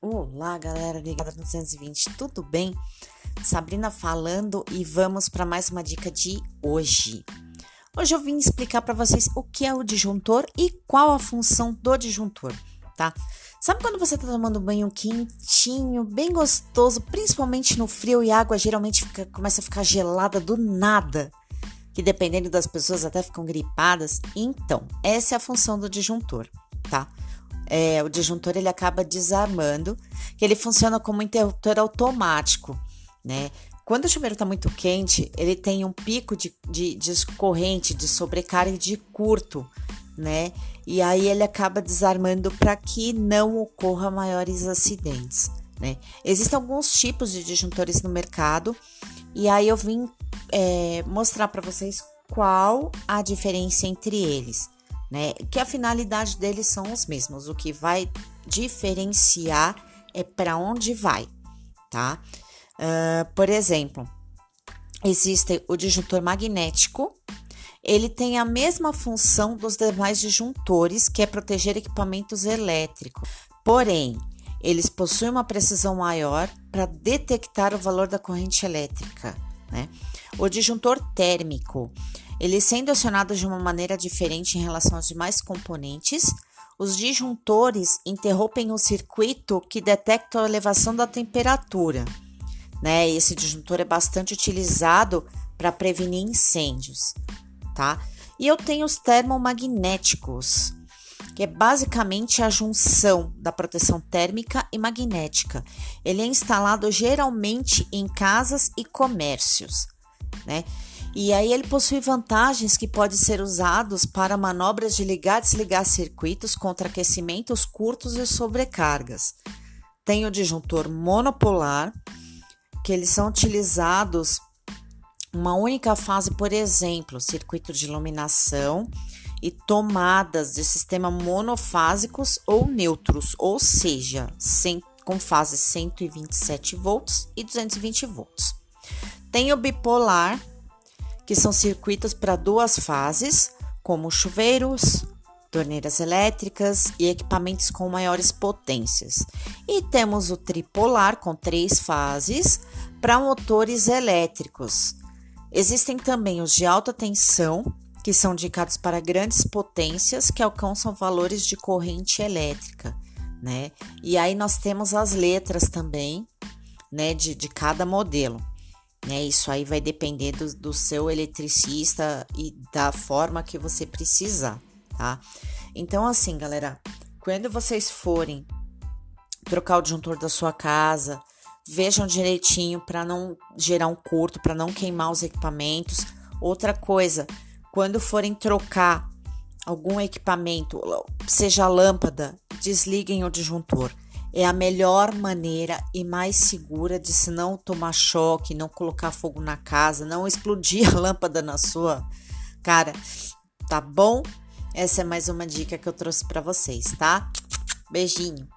Olá, galera ligada no 220, tudo bem? Sabrina falando e vamos para mais uma dica de hoje. Hoje eu vim explicar para vocês o que é o disjuntor e qual a função do disjuntor, tá? Sabe quando você tá tomando banho quentinho, bem gostoso, principalmente no frio e a água geralmente fica, começa a ficar gelada do nada? Que dependendo das pessoas até ficam gripadas. Então, essa é a função do disjuntor, tá? É, o disjuntor ele acaba desarmando, que ele funciona como interruptor automático, né? Quando o chuveiro está muito quente, ele tem um pico de, de, de corrente, de sobrecarga de curto, né? E aí ele acaba desarmando para que não ocorra maiores acidentes, né? Existem alguns tipos de disjuntores no mercado e aí eu vim é, mostrar para vocês qual a diferença entre eles né? Que a finalidade deles são os mesmos. O que vai diferenciar é para onde vai, tá? Uh, por exemplo, existe o disjuntor magnético. Ele tem a mesma função dos demais disjuntores, que é proteger equipamentos elétricos. Porém, eles possuem uma precisão maior para detectar o valor da corrente elétrica. Né? O disjuntor térmico eles sendo acionados de uma maneira diferente em relação aos demais componentes, os disjuntores interrompem o circuito que detecta a elevação da temperatura. Né? Esse disjuntor é bastante utilizado para prevenir incêndios, tá? E eu tenho os termomagnéticos, que é basicamente a junção da proteção térmica e magnética. Ele é instalado geralmente em casas e comércios, né? E aí ele possui vantagens que podem ser usados para manobras de ligar e desligar circuitos contra aquecimentos curtos e sobrecargas. Tem o disjuntor monopolar, que eles são utilizados uma única fase, por exemplo, circuito de iluminação e tomadas de sistema monofásicos ou neutros, ou seja, sem, com fase 127 volts e 220 volts. Tem o bipolar, que são circuitos para duas fases, como chuveiros, torneiras elétricas e equipamentos com maiores potências. E temos o tripolar com três fases para motores elétricos. Existem também os de alta tensão, que são indicados para grandes potências que alcançam valores de corrente elétrica, né? E aí nós temos as letras também, né, de, de cada modelo. Né? Isso aí vai depender do, do seu eletricista e da forma que você precisar, tá? Então, assim, galera, quando vocês forem trocar o disjuntor da sua casa, vejam direitinho para não gerar um curto, para não queimar os equipamentos. Outra coisa, quando forem trocar algum equipamento, seja lâmpada, desliguem o disjuntor é a melhor maneira e mais segura de se não tomar choque, não colocar fogo na casa, não explodir a lâmpada na sua cara, tá bom? Essa é mais uma dica que eu trouxe para vocês, tá? Beijinho.